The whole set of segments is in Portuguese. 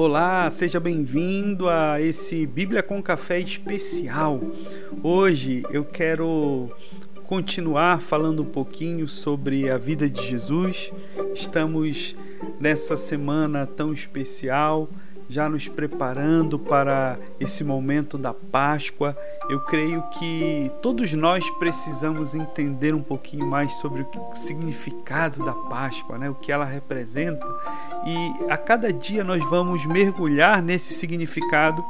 Olá, seja bem-vindo a esse Bíblia com Café especial. Hoje eu quero continuar falando um pouquinho sobre a vida de Jesus. Estamos nessa semana tão especial já nos preparando para esse momento da Páscoa. Eu creio que todos nós precisamos entender um pouquinho mais sobre o significado da Páscoa, né? o que ela representa. E a cada dia nós vamos mergulhar nesse significado,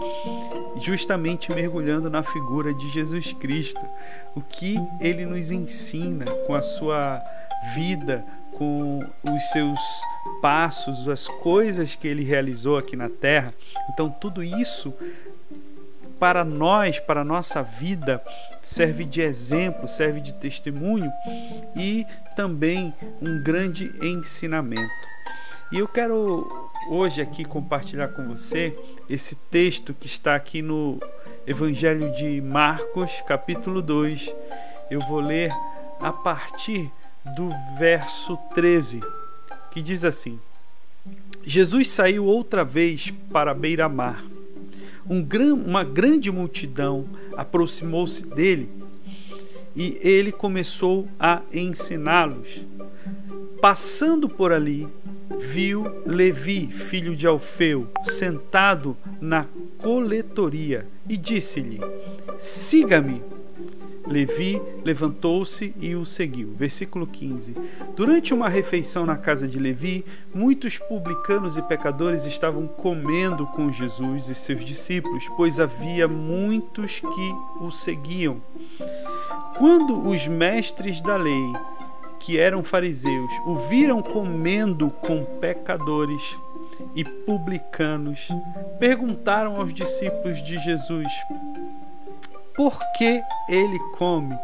justamente mergulhando na figura de Jesus Cristo. O que ele nos ensina com a sua vida, com os seus passos, as coisas que ele realizou aqui na terra. Então, tudo isso para nós, para a nossa vida, serve de exemplo, serve de testemunho e também um grande ensinamento. E eu quero hoje aqui compartilhar com você esse texto que está aqui no Evangelho de Marcos, capítulo 2. Eu vou ler a partir do verso 13, que diz assim: Jesus saiu outra vez para a beira-mar. Um gran, uma grande multidão aproximou-se dele e ele começou a ensiná-los. Passando por ali, viu Levi, filho de Alfeu, sentado na coletoria e disse-lhe: Siga-me. Levi levantou-se e o seguiu. Versículo 15. Durante uma refeição na casa de Levi, muitos publicanos e pecadores estavam comendo com Jesus e seus discípulos, pois havia muitos que o seguiam. Quando os mestres da lei, que eram fariseus, o viram comendo com pecadores e publicanos, perguntaram aos discípulos de Jesus: por que ele come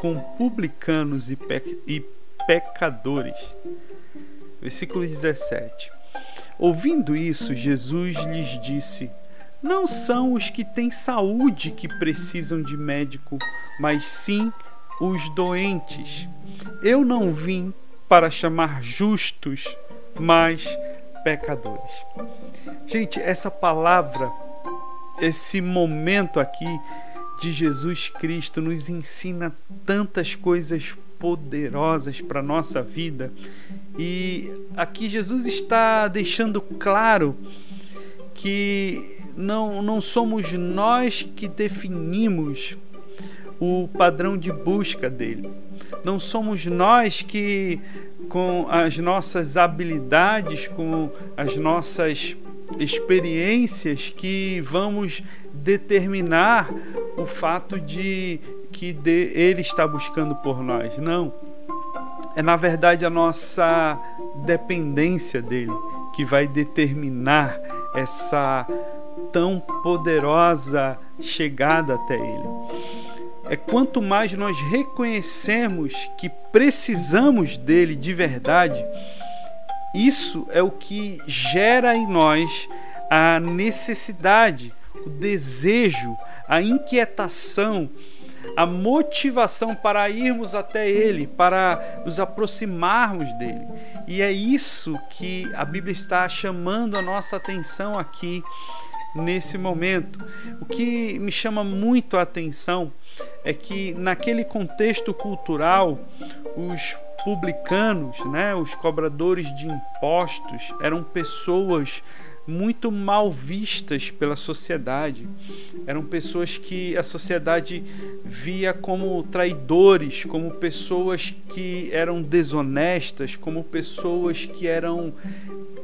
com publicanos e, pe e pecadores? Versículo 17. Ouvindo isso, Jesus lhes disse: Não são os que têm saúde que precisam de médico, mas sim os doentes. Eu não vim para chamar justos, mas pecadores. Gente, essa palavra, esse momento aqui de Jesus Cristo nos ensina tantas coisas poderosas para a nossa vida. E aqui Jesus está deixando claro que não, não somos nós que definimos o padrão de busca dele. Não somos nós que, com as nossas habilidades, com as nossas experiências, que vamos determinar o fato de que de, ele está buscando por nós. Não. É na verdade a nossa dependência dele que vai determinar essa tão poderosa chegada até ele. É quanto mais nós reconhecemos que precisamos dele de verdade, isso é o que gera em nós a necessidade, o desejo, a inquietação, a motivação para irmos até Ele, para nos aproximarmos dele. E é isso que a Bíblia está chamando a nossa atenção aqui nesse momento. O que me chama muito a atenção é que naquele contexto cultural, os publicanos, né, os cobradores de impostos, eram pessoas muito mal vistas pela sociedade. Eram pessoas que a sociedade via como traidores, como pessoas que eram desonestas, como pessoas que eram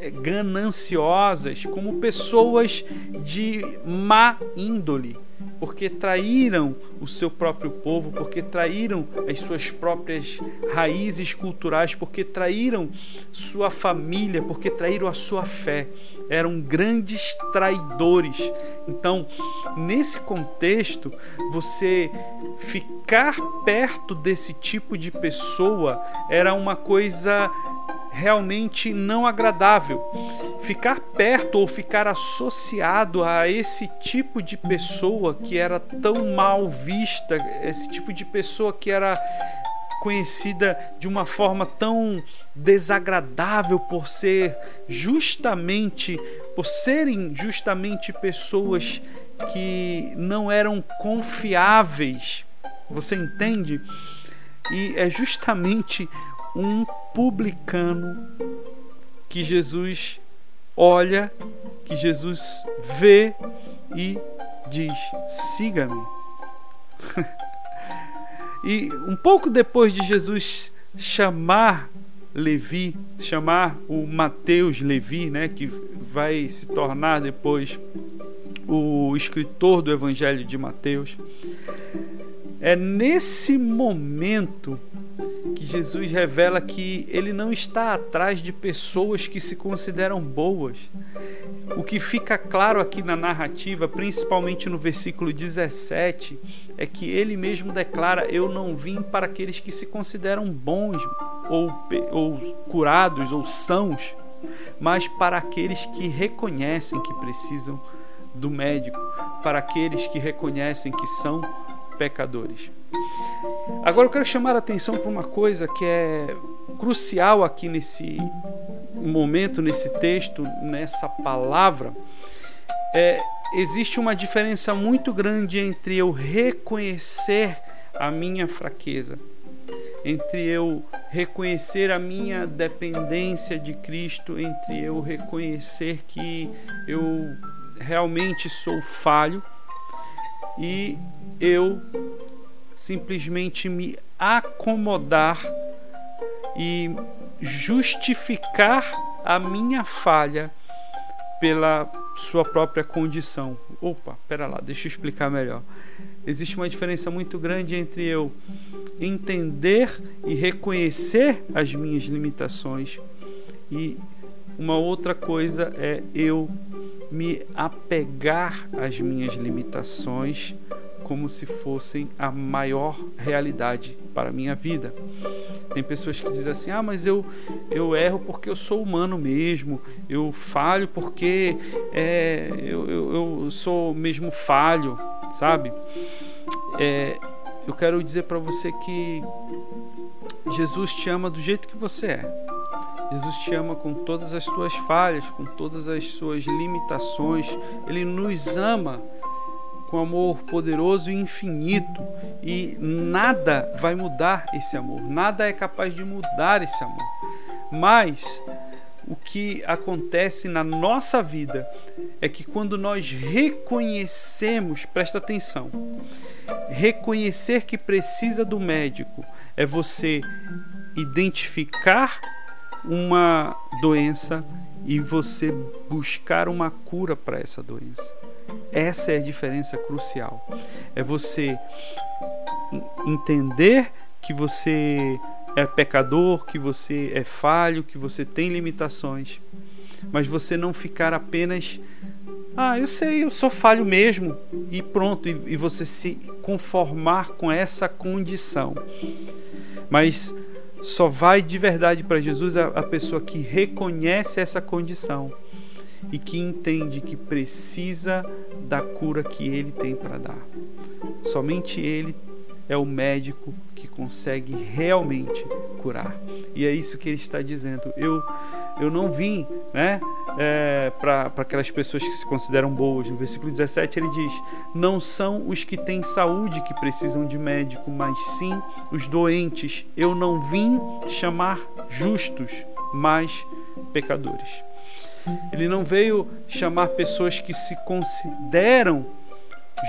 eh, gananciosas, como pessoas de má índole porque traíram o seu próprio povo, porque traíram as suas próprias raízes culturais, porque traíram sua família, porque traíram a sua fé. Eram grandes traidores. Então, nesse contexto, você ficar perto desse tipo de pessoa era uma coisa realmente não agradável. Ficar perto ou ficar associado a esse tipo de pessoa que era tão mal vista, esse tipo de pessoa que era conhecida de uma forma tão desagradável por ser justamente por serem justamente pessoas que não eram confiáveis. Você entende? E é justamente um publicano que Jesus olha, que Jesus vê e diz: siga-me. e um pouco depois de Jesus chamar Levi, chamar o Mateus Levi, né, que vai se tornar depois o escritor do Evangelho de Mateus. É nesse momento que Jesus revela que ele não está atrás de pessoas que se consideram boas. O que fica claro aqui na narrativa, principalmente no versículo 17, é que ele mesmo declara: Eu não vim para aqueles que se consideram bons, ou, ou curados, ou sãos, mas para aqueles que reconhecem que precisam do médico, para aqueles que reconhecem que são pecadores. Agora eu quero chamar a atenção para uma coisa que é crucial aqui nesse momento, nesse texto, nessa palavra. É, existe uma diferença muito grande entre eu reconhecer a minha fraqueza, entre eu reconhecer a minha dependência de Cristo, entre eu reconhecer que eu realmente sou falho e eu simplesmente me acomodar e justificar a minha falha pela sua própria condição. Opa, pera lá, deixa eu explicar melhor. Existe uma diferença muito grande entre eu entender e reconhecer as minhas limitações e uma outra coisa é eu me apegar às minhas limitações como se fossem a maior realidade para a minha vida. Tem pessoas que dizem assim: ah, mas eu, eu erro porque eu sou humano mesmo, eu falho porque é, eu, eu, eu sou mesmo falho, sabe? É, eu quero dizer para você que Jesus te ama do jeito que você é. Jesus te ama com todas as suas falhas, com todas as suas limitações. Ele nos ama com amor poderoso e infinito e nada vai mudar esse amor, nada é capaz de mudar esse amor. Mas o que acontece na nossa vida é que quando nós reconhecemos, presta atenção, reconhecer que precisa do médico é você identificar uma doença e você buscar uma cura para essa doença. Essa é a diferença crucial. É você entender que você é pecador, que você é falho, que você tem limitações, mas você não ficar apenas ah, eu sei, eu sou falho mesmo e pronto, e, e você se conformar com essa condição. Mas só vai de verdade para Jesus a, pessoa que reconhece essa condição e que entende que precisa da cura que ele tem para dar. Somente ele é o médico que consegue realmente curar. E é isso que ele está dizendo. Eu, eu não vim né, é, para aquelas pessoas que se consideram boas. No versículo 17 ele diz: Não são os que têm saúde que precisam de médico, mas sim os doentes. Eu não vim chamar justos, mas pecadores. Ele não veio chamar pessoas que se consideram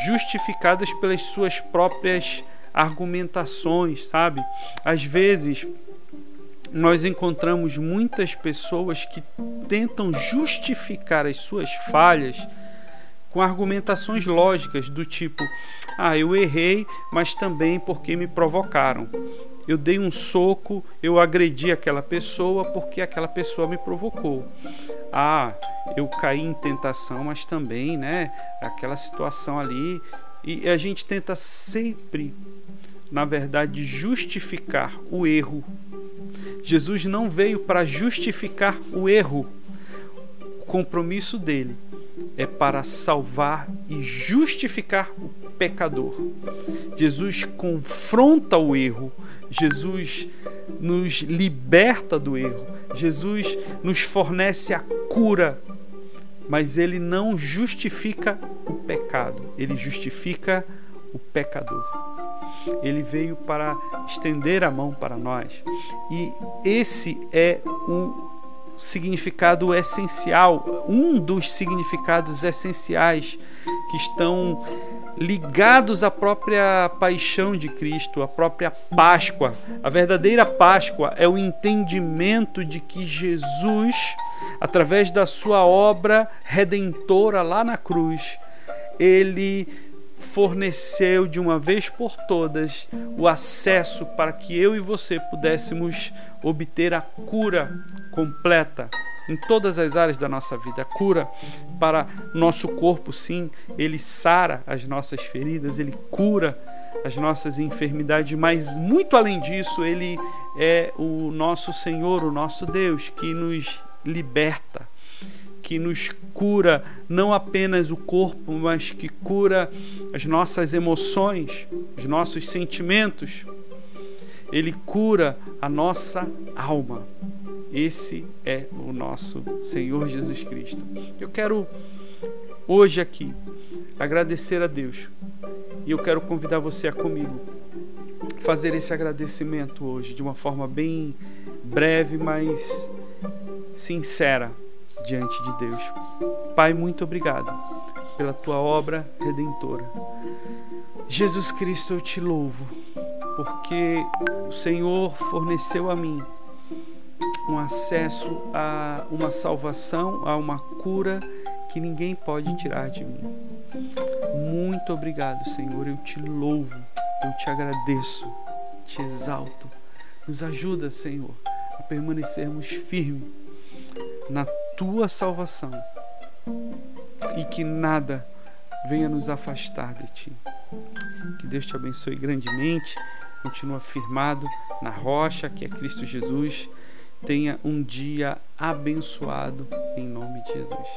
justificadas pelas suas próprias argumentações, sabe? Às vezes nós encontramos muitas pessoas que tentam justificar as suas falhas com argumentações lógicas do tipo: ah, eu errei, mas também porque me provocaram. Eu dei um soco, eu agredi aquela pessoa porque aquela pessoa me provocou. Ah, eu caí em tentação, mas também, né, aquela situação ali. E a gente tenta sempre na verdade, justificar o erro. Jesus não veio para justificar o erro. O compromisso dele é para salvar e justificar o pecador. Jesus confronta o erro, Jesus nos liberta do erro, Jesus nos fornece a cura, mas ele não justifica o pecado, ele justifica o pecador. Ele veio para estender a mão para nós. E esse é o significado essencial, um dos significados essenciais que estão ligados à própria paixão de Cristo, à própria Páscoa. A verdadeira Páscoa é o entendimento de que Jesus, através da sua obra redentora lá na cruz, ele forneceu de uma vez por todas o acesso para que eu e você pudéssemos obter a cura completa em todas as áreas da nossa vida. A cura para nosso corpo, sim, ele sara as nossas feridas, ele cura as nossas enfermidades, mas muito além disso, ele é o nosso Senhor, o nosso Deus, que nos liberta, que nos cura não apenas o corpo, mas que cura as nossas emoções, os nossos sentimentos. Ele cura a nossa alma. Esse é o nosso Senhor Jesus Cristo. Eu quero hoje aqui agradecer a Deus e eu quero convidar você a comigo fazer esse agradecimento hoje de uma forma bem breve, mas sincera diante de Deus. Pai, muito obrigado pela tua obra redentora. Jesus Cristo, eu te louvo, porque o Senhor forneceu a mim um acesso a uma salvação, a uma cura que ninguém pode tirar de mim. Muito obrigado, Senhor. Eu te louvo, eu te agradeço, te exalto. Nos ajuda, Senhor, a permanecermos firmes na tua salvação e que nada venha nos afastar de ti. Que Deus te abençoe grandemente. Continua firmado na rocha que é Cristo Jesus tenha um dia abençoado em nome de Jesus.